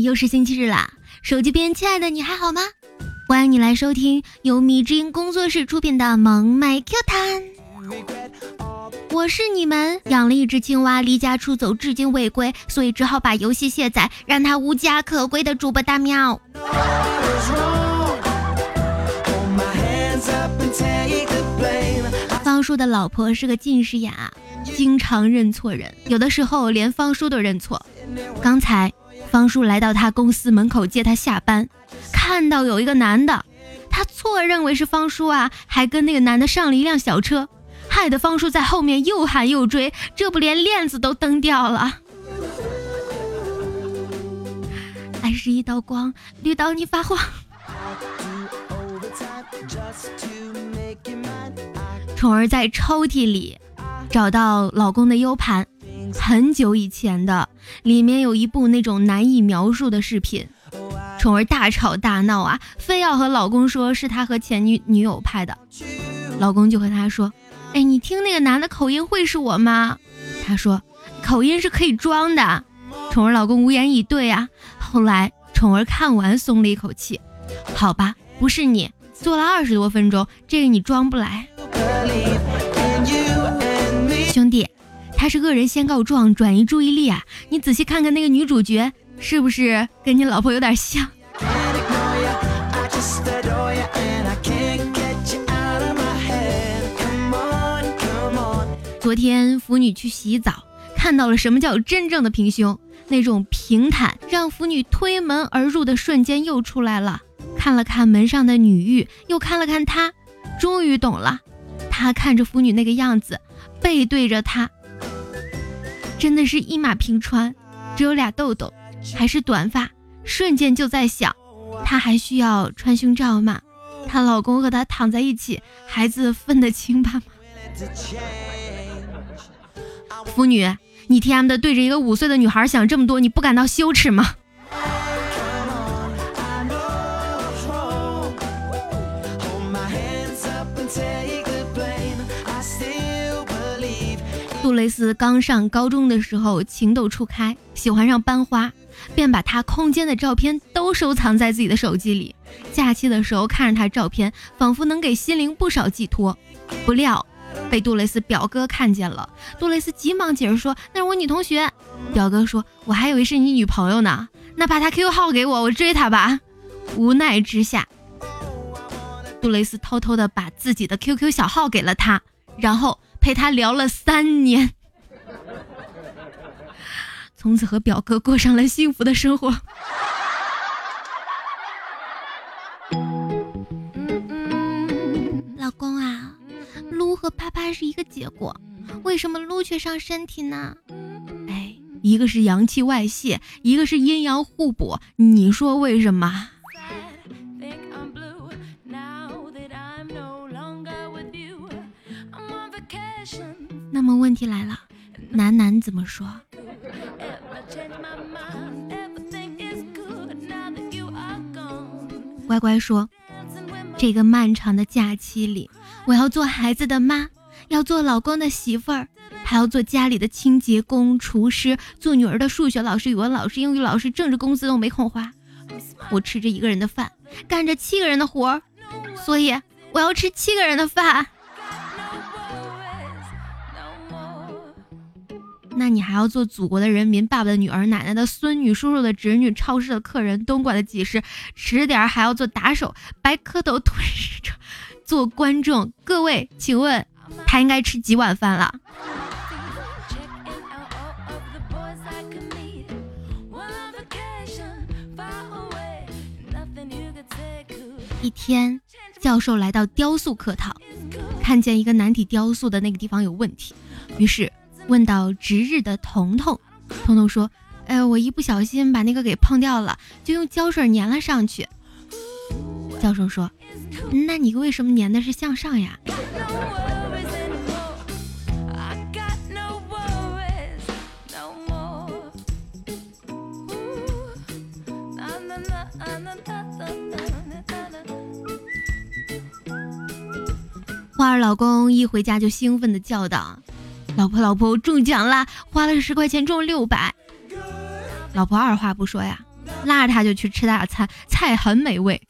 又是星期日啦！手机边，亲爱的，你还好吗？欢迎你来收听由米之音工作室出品的《萌妹 Q 弹》。我是你们养了一只青蛙，离家出走，至今未归，所以只好把游戏卸载，让它无家可归的主播大喵。方叔的老婆是个近视眼啊，经常认错人，有的时候连方叔都认错。刚才。方叔来到他公司门口接他下班，看到有一个男的，他错认为是方叔啊，还跟那个男的上了一辆小车，害得方叔在后面又喊又追，这不连链子都蹬掉了。爱是一道光，绿刀你发慌。宠儿在抽屉里找到老公的 U 盘。很久以前的，里面有一部那种难以描述的视频，宠儿大吵大闹啊，非要和老公说是他和前女女友拍的，老公就和他说：“哎，你听那个男的口音会是我吗？”他说：“口音是可以装的。”宠儿老公无言以对啊。后来宠儿看完松了一口气，好吧，不是你做了二十多分钟，这个你装不来，他是恶人先告状，转移注意力啊！你仔细看看那个女主角，是不是跟你老婆有点像？昨天腐女去洗澡，看到了什么叫真正的平胸，那种平坦让腐女推门而入的瞬间又出来了。看了看门上的女浴，又看了看她，终于懂了。他看着腐女那个样子，背对着她。真的是一马平川，只有俩痘痘，还是短发，瞬间就在想，她还需要穿胸罩吗？她老公和她躺在一起，孩子分得清吧吗？腐女，你 T M 的对着一个五岁的女孩想这么多，你不感到羞耻吗？杜蕾斯刚上高中的时候情窦初开，喜欢上班花，便把她空间的照片都收藏在自己的手机里。假期的时候看着她照片，仿佛能给心灵不少寄托。不料被杜蕾斯表哥看见了，杜蕾斯急忙解释说：“那是我女同学。”表哥说：“我还以为是你女朋友呢，那把她 QQ 号给我，我追她吧。”无奈之下，杜蕾斯偷偷的把自己的 QQ 小号给了他，然后。陪他聊了三年，从此和表哥过上了幸福的生活。老公啊，撸和啪啪是一个结果，为什么撸却伤身体呢？哎，一个是阳气外泄，一个是阴阳互补，你说为什么？题来了，楠楠怎么说？乖乖说，这个漫长的假期里，我要做孩子的妈，要做老公的媳妇儿，还要做家里的清洁工、厨师，做女儿的数学老师、语文老师、英语老师，政治公司都没空花。我吃着一个人的饭，干着七个人的活儿，所以我要吃七个人的饭。那你还要做祖国的人民、爸爸的女儿、奶奶的孙女、叔叔的侄女、超市的客人、东莞的技师，迟点还要做打手、白蝌蚪吞噬者、做观众。各位，请问他应该吃几碗饭了？一天，教授来到雕塑课堂，看见一个男体雕塑的那个地方有问题，于是。问到值日的彤彤，彤彤说：“哎，我一不小心把那个给碰掉了，就用胶水粘了上去。”教授说：“那你为什么粘的是向上呀？”花儿老公一回家就兴奋地叫道。老婆，老婆，我中奖啦！花了十块钱中六百。老婆二话不说呀，拉着他就去吃大餐，菜很美味。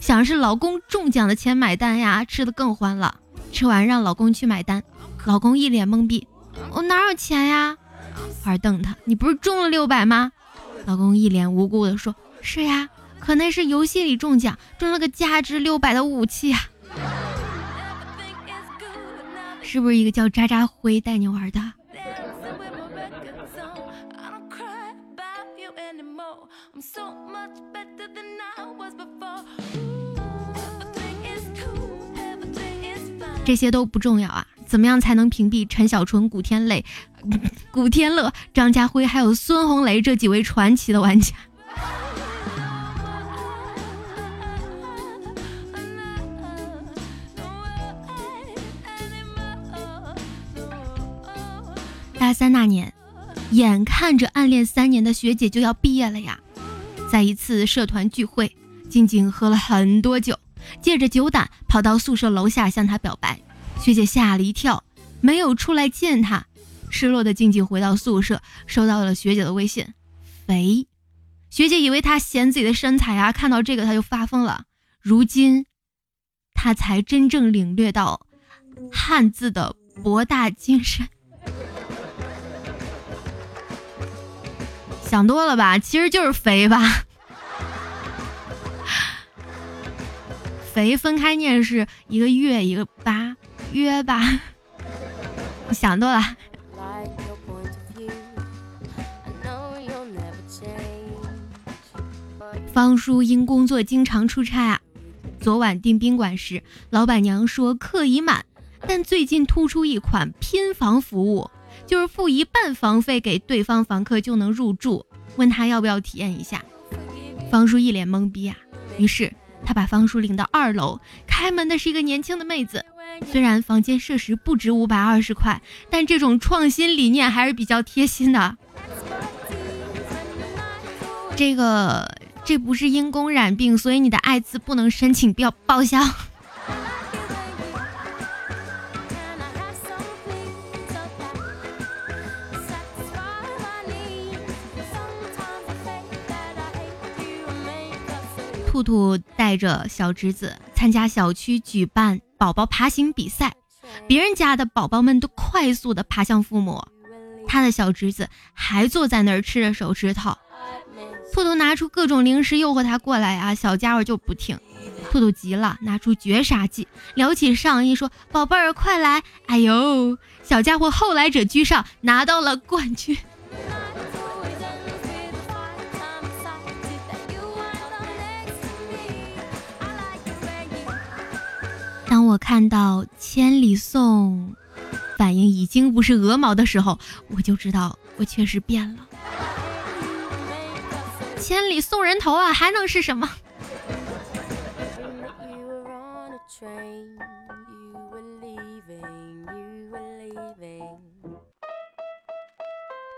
想是老公中奖的钱买单呀，吃的更欢了。吃完让老公去买单，老公一脸懵逼，我哪有钱呀？花瞪他，你不是中了六百吗？老公一脸无辜的说：是呀，可那是游戏里中奖，中了个价值六百的武器呀。是不是一个叫渣渣辉带你玩的？这些都不重要啊！怎么样才能屏蔽陈小春、古天磊、古天乐、张家辉还有孙红雷这几位传奇的玩家？大三那年，眼看着暗恋三年的学姐就要毕业了呀，在一次社团聚会，静静喝了很多酒。借着酒胆跑到宿舍楼下向她表白，学姐吓了一跳，没有出来见他。失落的静静回到宿舍，收到了学姐的微信，肥。学姐以为他嫌自己的身材啊，看到这个他就发疯了。如今，他才真正领略到汉字的博大精深。想多了吧，其实就是肥吧。肥分开念是一个月一个八约吧，想多了。方叔因工作经常出差啊，昨晚订宾馆时，老板娘说客已满，但最近突出一款拼房服务，就是付一半房费给对方房客就能入住，问他要不要体验一下。方叔一脸懵逼啊，于是。他把方叔领到二楼，开门的是一个年轻的妹子。虽然房间设施不值五百二十块，但这种创新理念还是比较贴心的。这个，这不是因公染病，所以你的艾滋不能申请报报销。兔兔带着小侄子参加小区举办宝宝爬行比赛，别人家的宝宝们都快速的爬向父母，他的小侄子还坐在那儿吃着手指头。兔兔拿出各种零食诱惑他过来啊，小家伙就不听。兔兔急了，拿出绝杀技，撩起上衣说：“宝贝儿，快来！”哎呦，小家伙后来者居上，拿到了冠军。当我看到千里送反应已经不是鹅毛的时候，我就知道我确实变了。千里送人头啊，还能是什么？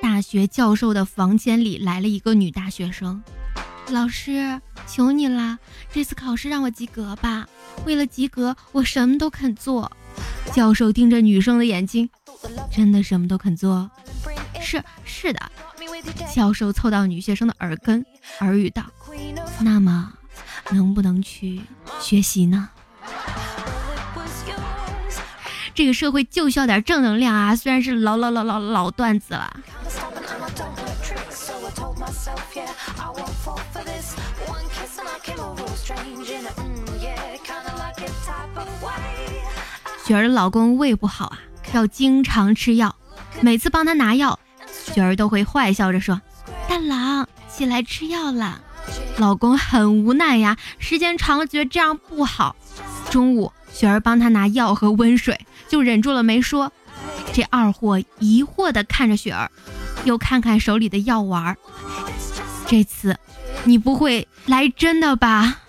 大学教授的房间里来了一个女大学生，老师，求你了，这次考试让我及格吧。为了及格，我什么都肯做。教授盯着女生的眼睛，真的什么都肯做？是是的。教授凑到女学生的耳根，耳语道：“那么，能不能去学习呢？”这个社会就需要点正能量啊！虽然是老老老老老段子了。雪儿的老公胃不好啊，要经常吃药。每次帮他拿药，雪儿都会坏笑着说：“大郎，起来吃药了。”老公很无奈呀，时间长了觉得这样不好。中午，雪儿帮他拿药和温水，就忍住了没说。这二货疑惑地看着雪儿，又看看手里的药丸。这次，你不会来真的吧？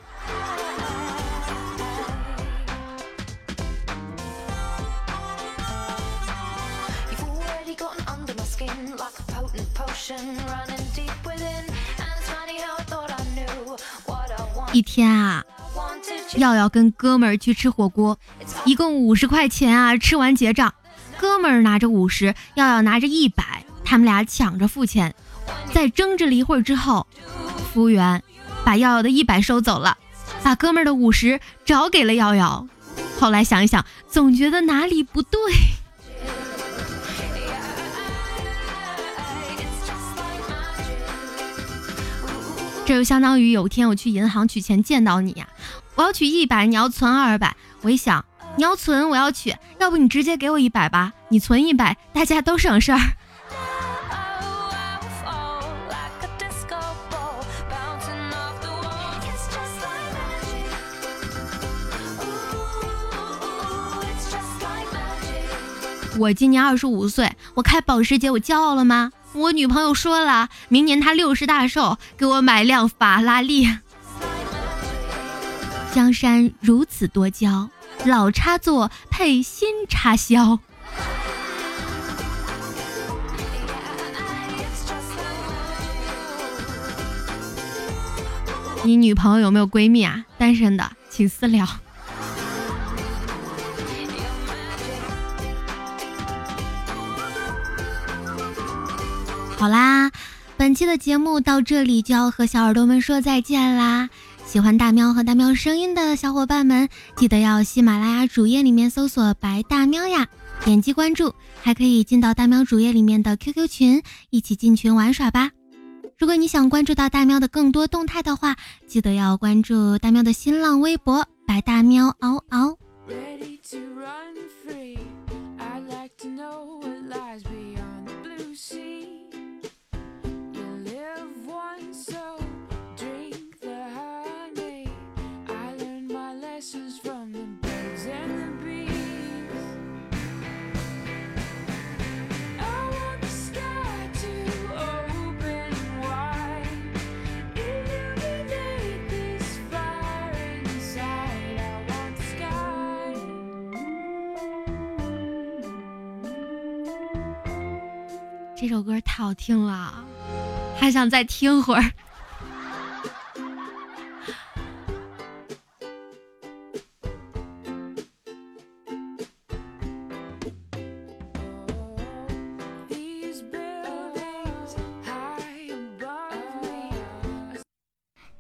一天啊，耀耀跟哥们儿去吃火锅，一共五十块钱啊，吃完结账，哥们儿拿着五十，耀耀拿着一百，他们俩抢着付钱，在争执了一会儿之后，服务员把耀耀的一百收走了，把哥们儿的五十找给了耀耀。后来想一想，总觉得哪里不对。这就相当于有天我去银行取钱见到你呀，我要取一百，你要存二百。我一想，你要存，我要取，要不你直接给我一百吧，你存一百，大家都省事儿。我今年二十五岁，我开保时捷，我骄傲了吗？我女朋友说了，明年她六十大寿，给我买辆法拉利。江山如此多娇，老插座配新插销。你女朋友有没有闺蜜啊？单身的请私聊。好啦，本期的节目到这里就要和小耳朵们说再见啦！喜欢大喵和大喵声音的小伙伴们，记得要喜马拉雅主页里面搜索“白大喵”呀，点击关注，还可以进到大喵主页里面的 QQ 群，一起进群玩耍吧。如果你想关注到大喵的更多动态的话，记得要关注大喵的新浪微博“白大喵嗷嗷”。Ready to run free, I like to know what lies 这首歌太好听了，还想再听会儿。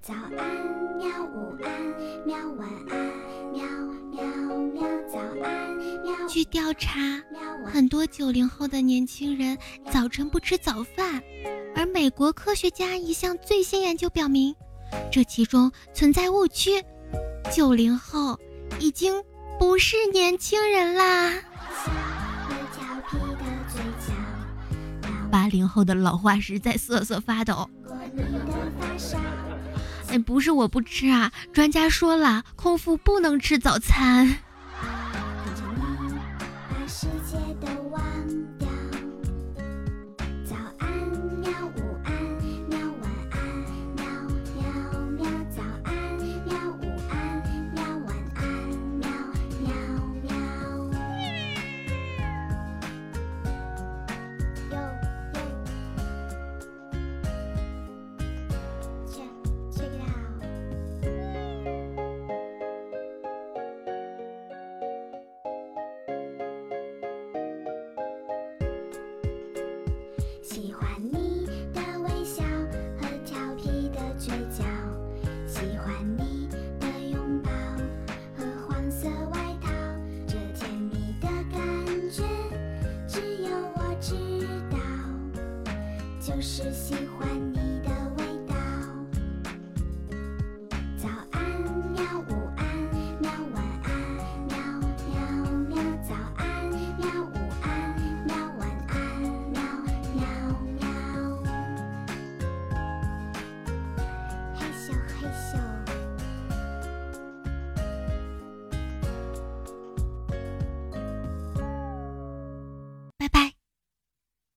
早安，喵！午安，喵！晚安，喵！喵喵！早安，喵！据调查。很多九零后的年轻人早晨不吃早饭，而美国科学家一项最新研究表明，这其中存在误区。九零后已经不是年轻人啦。八零后的老化石在瑟瑟发抖。哎，不是我不吃啊，专家说了，空腹不能吃早餐。世界的只喜欢。